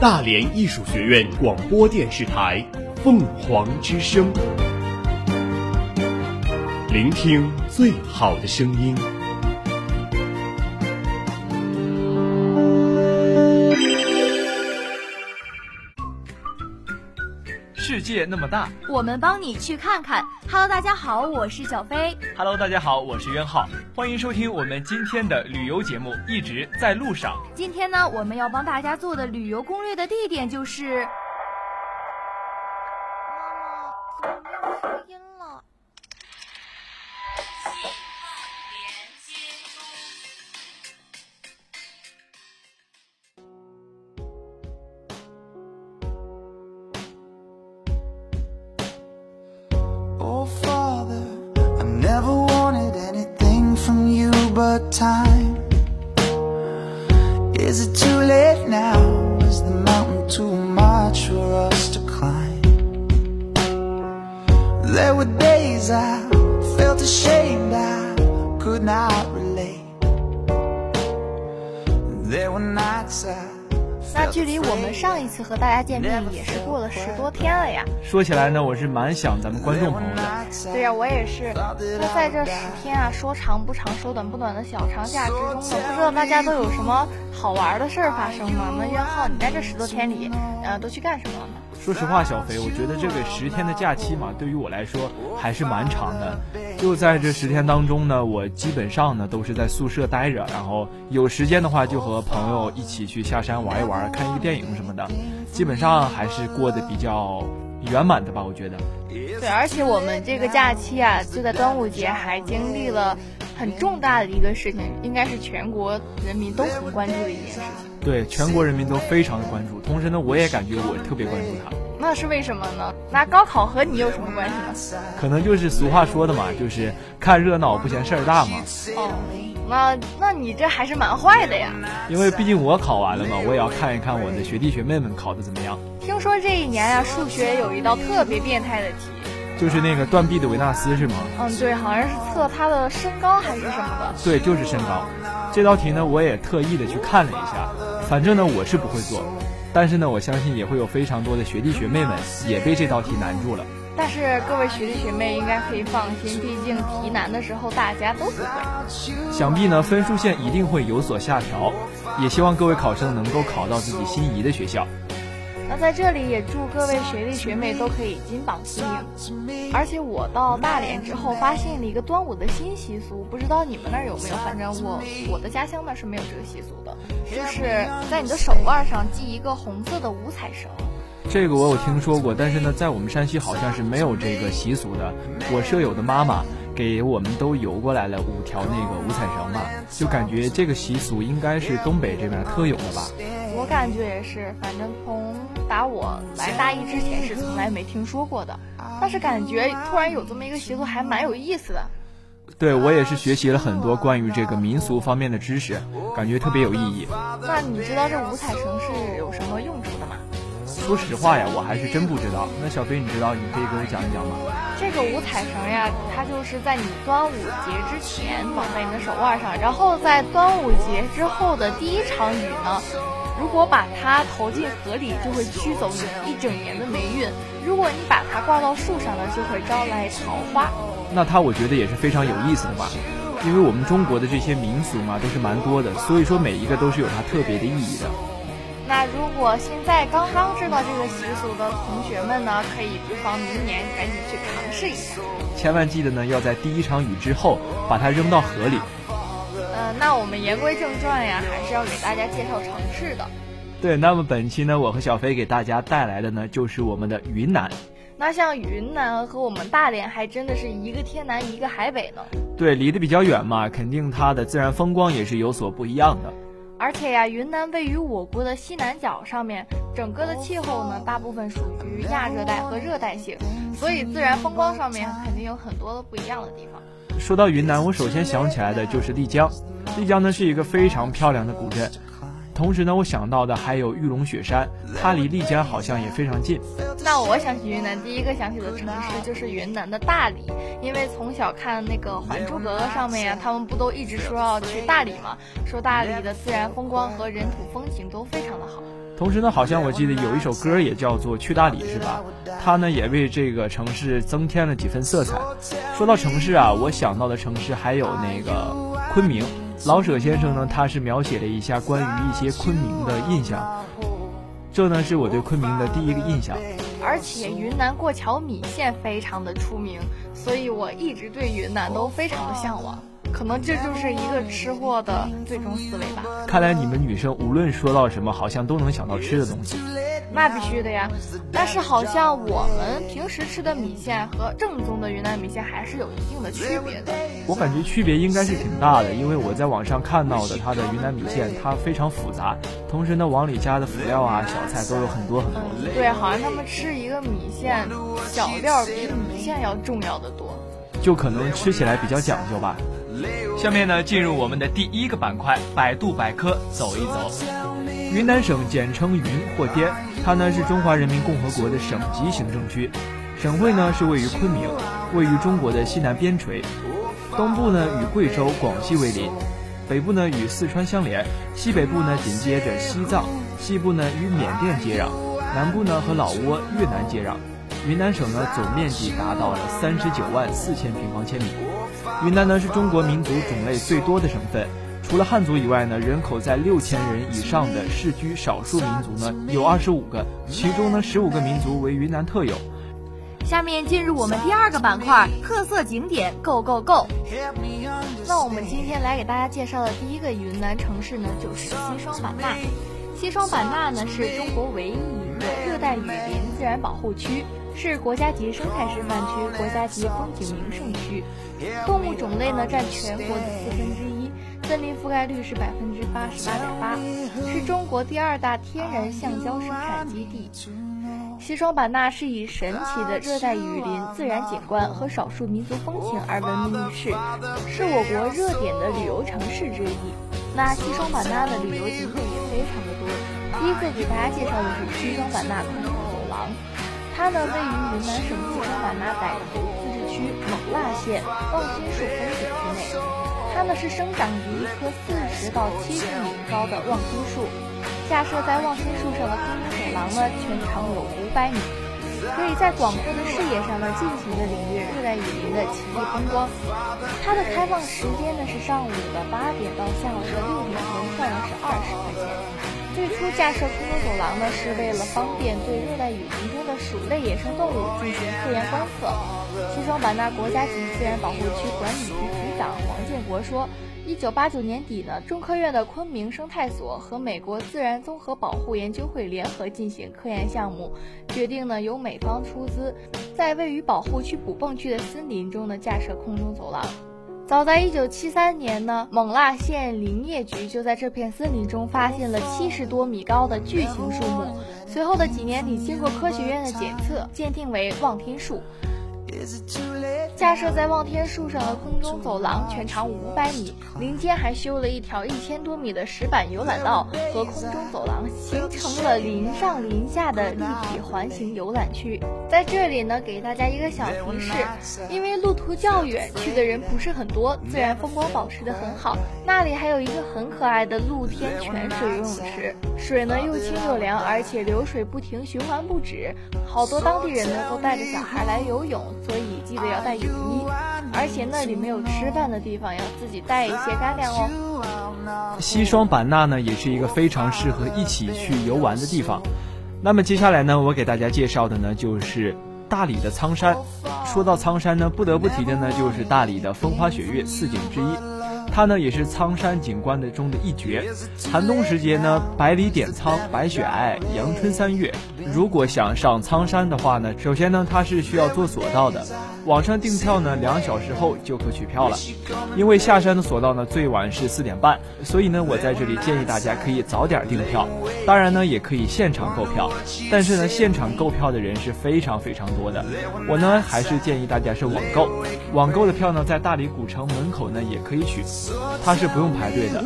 大连艺术学院广播电视台凤凰之声，聆听最好的声音。界那么大，我们帮你去看看。Hello，大家好，我是小飞。Hello，大家好，我是袁浩。欢迎收听我们今天的旅游节目，一直在路上。今天呢，我们要帮大家做的旅游攻略的地点就是。Time? 那距离我们上一次和大家见面也是过了十多天了呀。说起来呢，我是蛮想咱们观众朋友的。对呀，我也是。那在这十天啊，说长不长，说短不短的小长假之中呢，不知道大家都有什么好玩的事儿发生吗？那袁浩，你在这十多天里，呃，都去干什么了呢？说实话，小肥，我觉得这个十天的假期嘛，对于我来说还是蛮长的。就在这十天当中呢，我基本上呢都是在宿舍待着，然后有时间的话就和朋友一起去下山玩一玩，看一个电影什么的，基本上还是过得比较圆满的吧，我觉得。对，而且我们这个假期啊，就在端午节还经历了很重大的一个事情，应该是全国人民都很关注的一件事情。对，全国人民都非常的关注，同时呢，我也感觉我特别关注他。那是为什么呢？那高考和你有什么关系呢？可能就是俗话说的嘛，就是看热闹不嫌事儿大嘛。哦，那那你这还是蛮坏的呀。因为毕竟我考完了嘛，我也要看一看我的学弟学妹们考的怎么样。听说这一年呀，数学有一道特别变态的题。就是那个断臂的维纳斯是吗？嗯，对，好像是测他的身高还是什么的。对，就是身高。这道题呢，我也特意的去看了一下，反正呢我是不会做，但是呢我相信也会有非常多的学弟学妹们也被这道题难住了。但是各位学弟学妹应该可以放心，毕竟题难的时候大家都不会。想必呢分数线一定会有所下调，也希望各位考生能够考到自己心仪的学校。那在这里也祝各位学弟学妹都可以金榜题名。而且我到大连之后发现了一个端午的新习俗，不知道你们那儿有没有？反正我我的家乡那是没有这个习俗的，就是在你的手腕上系一个红色的五彩绳。这个我有听说过，但是呢，在我们山西好像是没有这个习俗的。我舍友的妈妈给我们都邮过来了五条那个五彩绳嘛，就感觉这个习俗应该是东北这边特有的吧。我感觉也是，反正从打我来大一之前是从来没听说过的，但是感觉突然有这么一个习俗还蛮有意思的。对我也是学习了很多关于这个民俗方面的知识，感觉特别有意义。那你知道这五彩绳是有什么用？说实话呀，我还是真不知道。那小飞你知道，你可以给我讲一讲吗？这个五彩绳呀，它就是在你端午节之前绑在你的手腕上，然后在端午节之后的第一场雨呢。如果把它投进河里，就会驱走你一整年的霉运；如果你把它挂到树上呢，就会招来桃花。那它我觉得也是非常有意思的吧，因为我们中国的这些民俗嘛都是蛮多的，所以说每一个都是有它特别的意义的。那如果现在刚刚知道这个习俗的同学们呢，可以不妨明年赶紧去尝试一下。千万记得呢，要在第一场雨之后把它扔到河里。那我们言归正传呀，还是要给大家介绍城市的。对，那么本期呢，我和小飞给大家带来的呢，就是我们的云南。那像云南和我们大连还真的是一个天南一个海北呢。对，离得比较远嘛，肯定它的自然风光也是有所不一样的。而且呀，云南位于我国的西南角上面，整个的气候呢，大部分属于亚热带和热带性，所以自然风光上面肯定有很多的不一样的地方。说到云南，我首先想起来的就是丽江。丽江呢是一个非常漂亮的古镇，同时呢，我想到的还有玉龙雪山，它离丽江好像也非常近。那我想起云南，第一个想起的城市就是云南的大理，因为从小看那个《还珠格格》上面呀，他们不都一直说要去大理吗？说大理的自然风光和人土风情都非常的好。同时呢，好像我记得有一首歌也叫做《去大理》，是吧？它呢也为这个城市增添了几分色彩。说到城市啊，我想到的城市还有那个昆明。老舍先生呢，他是描写了一下关于一些昆明的印象，这呢是我对昆明的第一个印象。而且云南过桥米线非常的出名，所以我一直对云南都非常的向往。可能这就是一个吃货的最终思维吧。看来你们女生无论说到什么，好像都能想到吃的东西。那必须的呀，但是好像我们平时吃的米线和正宗的云南米线还是有一定的区别的。我感觉区别应该是挺大的，因为我在网上看到的它的云南米线，它非常复杂，同时呢往里加的辅料啊、小菜都有很多很多。对，好像他们吃一个米线，小料比米线要重要的多，就可能吃起来比较讲究吧。下面呢，进入我们的第一个板块——百度百科，走一走。云南省简称云或滇，它呢是中华人民共和国的省级行政区，省会呢是位于昆明，位于中国的西南边陲，东部呢与贵州、广西为邻，北部呢与四川相连，西北部呢紧接着西藏，西部呢与缅甸接壤，南部呢和老挝、越南接壤。云南省呢总面积达到了三十九万四千平方千米。云南呢是中国民族种类最多的省份，除了汉族以外呢，人口在六千人以上的世居少数民族呢有二十五个，其中呢十五个民族为云南特有。下面进入我们第二个板块，特色景点 Go Go Go。那我们今天来给大家介绍的第一个云南城市呢，就是西双版纳。西双版纳呢是中国唯一一个热带雨林自然保护区。是国家级生态示范区、国家级风景名胜区，动物种类呢占全国的四分之一，森林覆盖率是百分之八十八点八，是中国第二大天然橡胶生产基地。西双版纳是以神奇的热带雨林自然景观和少数民族风情而闻名于世，是我国热点的旅游城市之一。那西双版纳的旅游景点也非常的多，第一个给大家介绍的是西双版纳空中走廊。它呢位于云南省西双版纳傣族自治区勐腊县望天树风景区内。它呢是生长于一棵四十到七十米高的望天树，架设在望天树上的空中走廊呢全长有五百米，可以在广阔的视野上呢尽情的领略热带雨林的奇丽风光。它的开放时间呢是上午的八点到下午的六点，门票呢是二十块钱。最初架设空中走廊呢，是为了方便对热带雨林中的鼠类野生动物进行科研观测。西双版纳国家级自然保护区管理局局长王建国说，一九八九年底呢，中科院的昆明生态所和美国自然综合保护研究会联合进行科研项目，决定呢由美方出资，在位于保护区捕蹦区的森林中呢架设空中走廊。早在一九七三年呢，勐腊县林业局就在这片森林中发现了七十多米高的巨型树木。随后的几年里，经过科学院的检测，鉴定为望天树。架设在望天树上的空中走廊全长五百米，林间还修了一条一千多米的石板游览道和空中走廊，形成了林上林下的立体环形游览区。在这里呢，给大家一个小提示，因为路途较远，去的人不是很多，自然风光保持的很好。那里还有一个很可爱的露天泉水游泳池，水呢又清又凉，而且流水不停，循环不止。好多当地人呢都带着小孩来游泳。所以记得要带雨衣，而且那里没有吃饭的地方，要自己带一些干粮哦。西双版纳呢，也是一个非常适合一起去游玩的地方。那么接下来呢，我给大家介绍的呢，就是大理的苍山。说到苍山呢，不得不提的呢，就是大理的风花雪月四景之一。它呢也是苍山景观的中的一绝。寒冬时节呢，百里点苍，白雪皑皑，阳春三月。如果想上苍山的话呢，首先呢它是需要坐索道的，网上订票呢两小时后就可取票了。因为下山的索道呢最晚是四点半，所以呢我在这里建议大家可以早点订票。当然呢也可以现场购票，但是呢现场购票的人是非常非常多的。我呢还是建议大家是网购，网购的票呢在大理古城门口呢也可以取。它是不用排队的。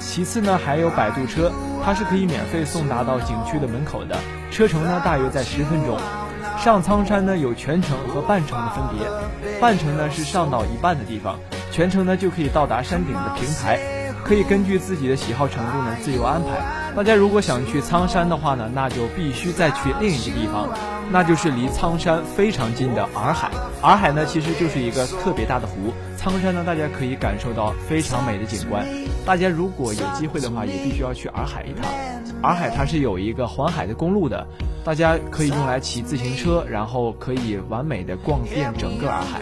其次呢，还有摆渡车，它是可以免费送达到景区的门口的。车程呢，大约在十分钟。上苍山呢，有全程和半程的分别。半程呢是上到一半的地方，全程呢就可以到达山顶的平台。可以根据自己的喜好程度呢自由安排。大家如果想去苍山的话呢，那就必须再去另一个地方，那就是离苍山非常近的洱海。洱海呢其实就是一个特别大的湖，苍山呢大家可以感受到非常美的景观。大家如果有机会的话，也必须要去洱海一趟。洱海它是有一个环海的公路的，大家可以用来骑自行车，然后可以完美的逛遍整个洱海。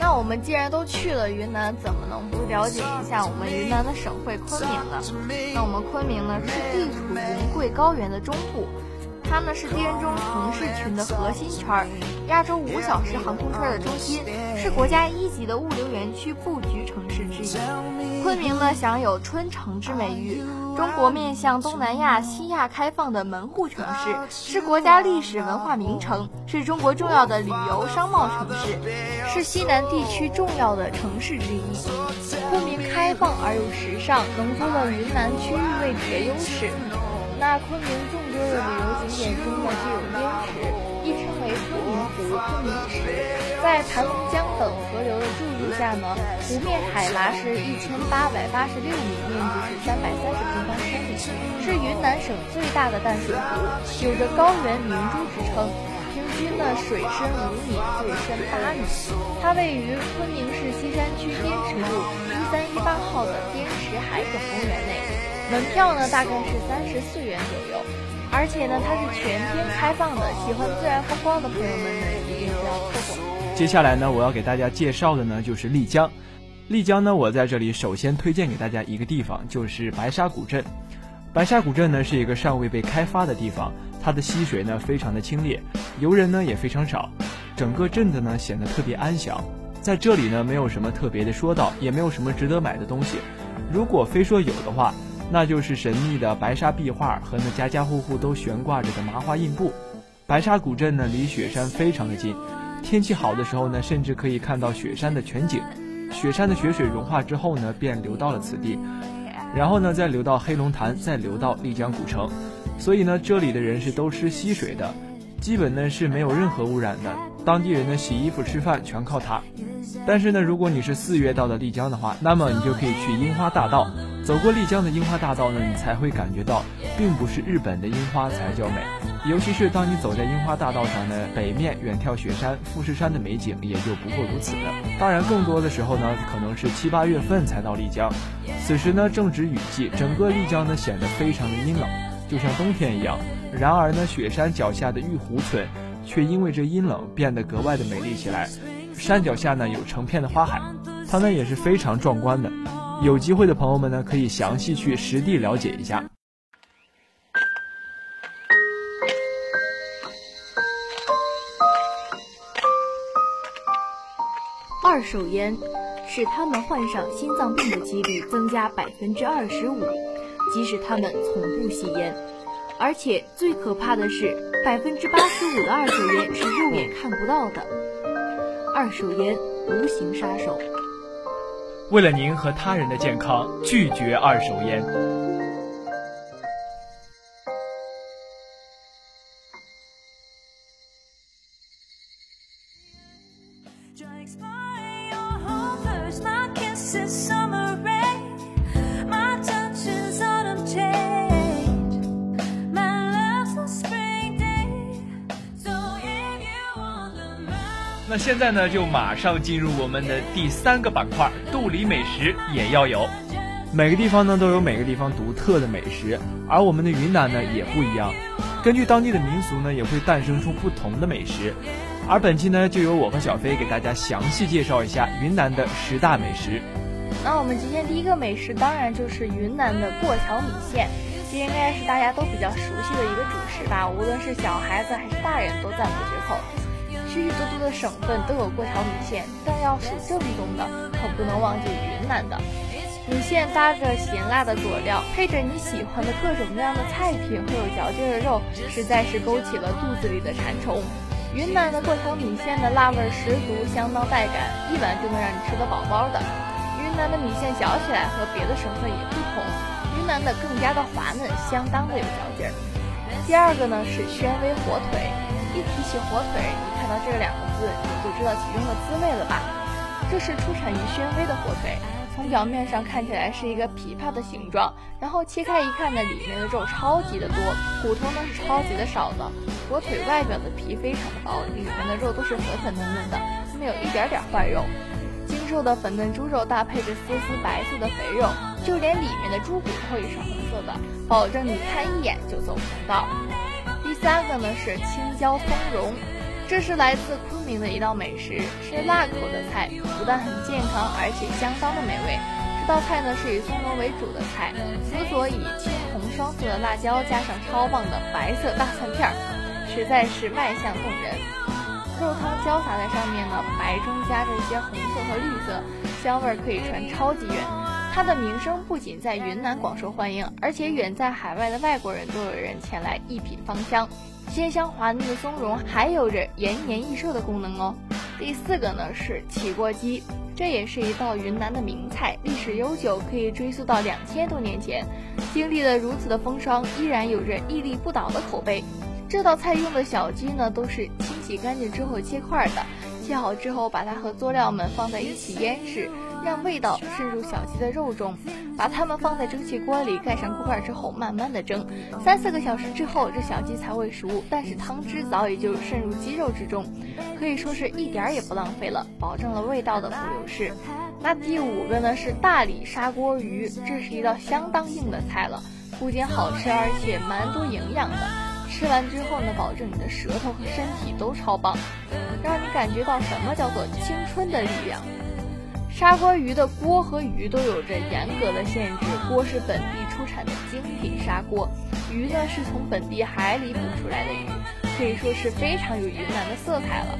那我们既然都去了云南，怎么能不了解一下我们云南的省会昆明呢？那我们昆明呢是地处云贵高原的中部。它呢是滇中城市群的核心圈，亚洲五小时航空圈的中心，是国家一级的物流园区布局城市之一。昆明呢享有“春城”之美誉，中国面向东南亚、西亚开放的门户城市，是国家历史文化名城，是中国重要的旅游商贸城市，是西南地区重要的城市之一。昆明开放而又时尚，浓缩了云南区域位置的优势。那昆明重多的旅游景点中呢，就有滇池，亦称为昆明湖、昆明池。在盘龙江等河流的注入下呢，湖面海拔是一千八百八十六米，面积是三百三十平方千米，是云南省最大的淡水湖，有着“高原明珠”之称。平均呢水深五米，最深八米。它位于昆明市西山区滇池路一三一八号的滇池海港公园内。门票呢大概是三十四元左右，而且呢它是全天开放的，喜欢自然风光的朋友们呢一定不要错过。接下来呢我要给大家介绍的呢就是丽江，丽江呢我在这里首先推荐给大家一个地方，就是白沙古镇。白沙古镇呢是一个尚未被开发的地方，它的溪水呢非常的清冽，游人呢也非常少，整个镇子呢显得特别安详。在这里呢没有什么特别的说道，也没有什么值得买的东西。如果非说有的话。那就是神秘的白沙壁画和那家家户户都悬挂着的麻花印布。白沙古镇呢，离雪山非常的近，天气好的时候呢，甚至可以看到雪山的全景。雪山的雪水融化之后呢，便流到了此地，然后呢，再流到黑龙潭，再流到丽江古城。所以呢，这里的人是都吃溪水的，基本呢是没有任何污染的。当地人呢，洗衣服、吃饭全靠它。但是呢，如果你是四月到的丽江的话，那么你就可以去樱花大道。走过丽江的樱花大道呢，你才会感觉到，并不是日本的樱花才叫美。尤其是当你走在樱花大道上呢，北面远眺雪山、富士山的美景也就不过如此了。当然，更多的时候呢，可能是七八月份才到丽江，此时呢正值雨季，整个丽江呢显得非常的阴冷，就像冬天一样。然而呢，雪山脚下的玉湖村，却因为这阴冷变得格外的美丽起来。山脚下呢有成片的花海，它呢也是非常壮观的。有机会的朋友们呢，可以详细去实地了解一下。二手烟使他们患上心脏病的几率增加百分之二十五，即使他们从不吸烟。而且最可怕的是，百分之八十五的二手烟是肉眼看不到的。二手烟，无形杀手。为了您和他人的健康，拒绝二手烟。在呢，就马上进入我们的第三个板块，肚里美食也要有。每个地方呢都有每个地方独特的美食，而我们的云南呢也不一样，根据当地的民俗呢，也会诞生出不同的美食。而本期呢，就由我和小飞给大家详细介绍一下云南的十大美食。那我们今天第一个美食当然就是云南的过桥米线，这应该是大家都比较熟悉的一个主食吧，无论是小孩子还是大人都赞不绝口。许许多多的省份都有过桥米线，但要数正宗的，可不能忘记云南的。米线搭着咸辣的佐料，配着你喜欢的各种各样的菜品和有嚼劲的肉，实在是勾起了肚子里的馋虫。云南的过桥米线的辣味十足，相当带感，一碗就能让你吃得饱饱的。云南的米线嚼起来和别的省份也不同，云南的更加的滑嫩，相当的有嚼劲儿。第二个呢是宣威火腿。一提起火腿，一看到这两个字，你就知道其中的滋味了吧？这是出产于宣威的火腿，从表面上看起来是一个琵琶的形状，然后切开一看呢，里面的肉超级的多，骨头呢是超级的少的，火腿外表的皮非常的薄，里面的肉都是粉粉嫩嫩的，没有一点点坏肉。精瘦的粉嫩猪肉搭配着丝丝白色的肥肉，就连里面的猪骨头也是红色的，保证你看一眼就走不同道。第三个呢是青椒松茸。这是来自昆明的一道美食，是辣口的菜，不但很健康，而且相当的美味。这道菜呢是以松茸为主的菜，辅佐以青红双色的辣椒，加上超棒的白色大蒜片儿，实在是卖相动人。肉汤浇洒在上面呢，白中夹着一些红色和绿色，香味可以传超级远。它的名声不仅在云南广受欢迎，而且远在海外的外国人都有人前来一品芳香。鲜香滑嫩的松茸还有着延年益寿的功能哦。第四个呢是起锅鸡，这也是一道云南的名菜，历史悠久，可以追溯到两千多年前。经历了如此的风霜，依然有着屹立不倒的口碑。这道菜用的小鸡呢，都是清洗干净之后切块的，切好之后把它和佐料们放在一起腌制。让味道渗入小鸡的肉中，把它们放在蒸汽锅里，盖上锅盖之后，慢慢的蒸。三四个小时之后，这小鸡才会熟，但是汤汁早已就渗入鸡肉之中，可以说是一点儿也不浪费了，保证了味道的不流失。那第五个呢是大理砂锅鱼，这是一道相当硬的菜了，不仅好吃，而且蛮多营养的。吃完之后呢，保证你的舌头和身体都超棒，让你感觉到什么叫做青春的力量。砂锅鱼的锅和鱼都有着严格的限制，锅是本地出产的精品砂锅，鱼呢是从本地海里捕出来的鱼，可以说是非常有云南的色彩了。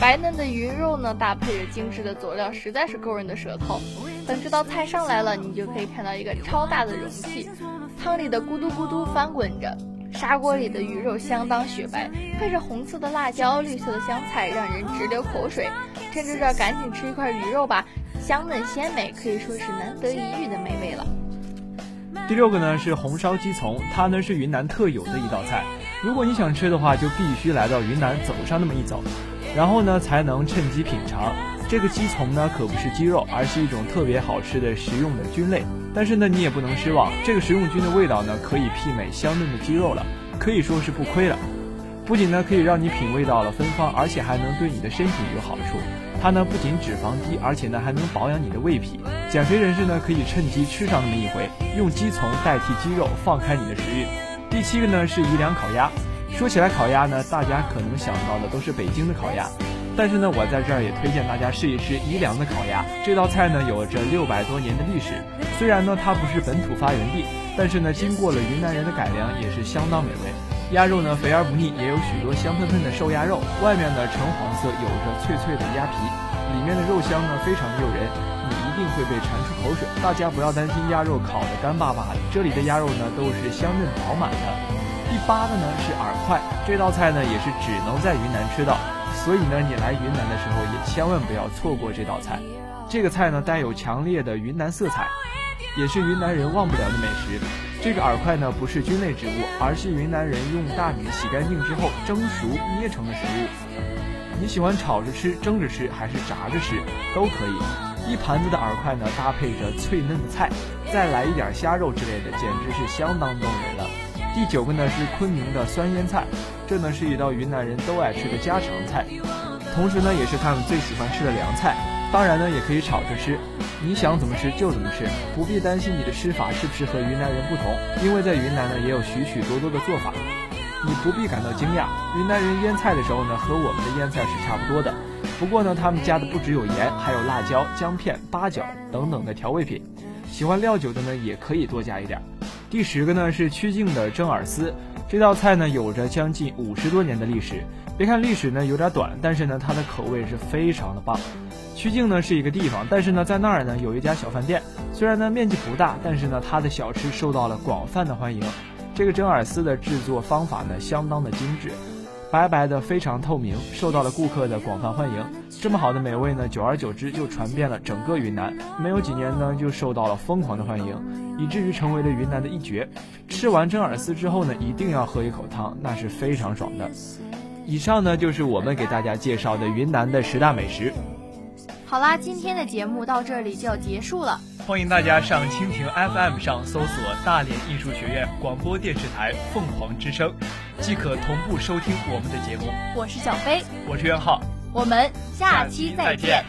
白嫩的鱼肉呢，搭配着精致的佐料，实在是勾人的舌头。等这道菜上来了，你就可以看到一个超大的容器，汤里的咕嘟咕嘟翻滚着，砂锅里的鱼肉相当雪白，配着红色的辣椒、绿色的香菜，让人直流口水。趁着这，赶紧吃一块鱼肉吧。香嫩鲜美，可以说是难得一遇的美味了。第六个呢是红烧鸡枞，它呢是云南特有的一道菜。如果你想吃的话，就必须来到云南走上那么一走，然后呢才能趁机品尝。这个鸡枞呢可不是鸡肉，而是一种特别好吃的食用的菌类。但是呢你也不能失望，这个食用菌的味道呢可以媲美香嫩的鸡肉了，可以说是不亏了。不仅呢可以让你品味到了芬芳，而且还能对你的身体有好处。它呢不仅脂肪低，而且呢还能保养你的胃脾。减肥人士呢可以趁机吃上那么一回，用鸡从代替鸡肉，放开你的食欲。第七个呢是宜良烤鸭。说起来烤鸭呢，大家可能想到的都是北京的烤鸭，但是呢我在这儿也推荐大家试一试宜良的烤鸭。这道菜呢有着六百多年的历史，虽然呢它不是本土发源地，但是呢经过了云南人的改良，也是相当美味。鸭肉呢肥而不腻，也有许多香喷喷的瘦鸭肉，外面呢橙黄色，有着脆脆的鸭皮，里面的肉香呢非常诱人，你一定会被馋出口水。大家不要担心鸭肉烤的干巴巴的，这里的鸭肉呢都是香嫩饱满的。第八个呢是饵块，这道菜呢也是只能在云南吃到，所以呢你来云南的时候也千万不要错过这道菜。这个菜呢带有强烈的云南色彩，也是云南人忘不了的美食。这个饵块呢，不是菌类植物，而是云南人用大米洗干净之后蒸熟捏成的食物。你喜欢炒着吃、蒸着吃，还是炸着吃，都可以。一盘子的饵块呢，搭配着脆嫩的菜，再来一点虾肉之类的，简直是相当动人了。第九个呢是昆明的酸腌菜，这呢是一道云南人都爱吃的家常菜，同时呢也是他们最喜欢吃的凉菜。当然呢，也可以炒着吃，你想怎么吃就怎么吃，不必担心你的吃法是不是和云南人不同，因为在云南呢也有许许多多的做法，你不必感到惊讶。云南人腌菜的时候呢，和我们的腌菜是差不多的，不过呢，他们加的不只有盐，还有辣椒、姜片、八角等等的调味品，喜欢料酒的呢也可以多加一点。第十个呢是曲靖的蒸饵丝，这道菜呢有着将近五十多年的历史，别看历史呢有点短，但是呢它的口味是非常的棒。曲靖呢是一个地方，但是呢，在那儿呢有一家小饭店，虽然呢面积不大，但是呢它的小吃受到了广泛的欢迎。这个蒸饵丝的制作方法呢相当的精致，白白的非常透明，受到了顾客的广泛欢迎。这么好的美味呢，久而久之就传遍了整个云南，没有几年呢就受到了疯狂的欢迎，以至于成为了云南的一绝。吃完蒸饵丝之后呢，一定要喝一口汤，那是非常爽的。以上呢就是我们给大家介绍的云南的十大美食。好啦，今天的节目到这里就要结束了。欢迎大家上蜻蜓 FM 上搜索大连艺术学院广播电视台凤凰之声，即可同步收听我们的节目。我是小飞，我是袁浩，我们下期再见。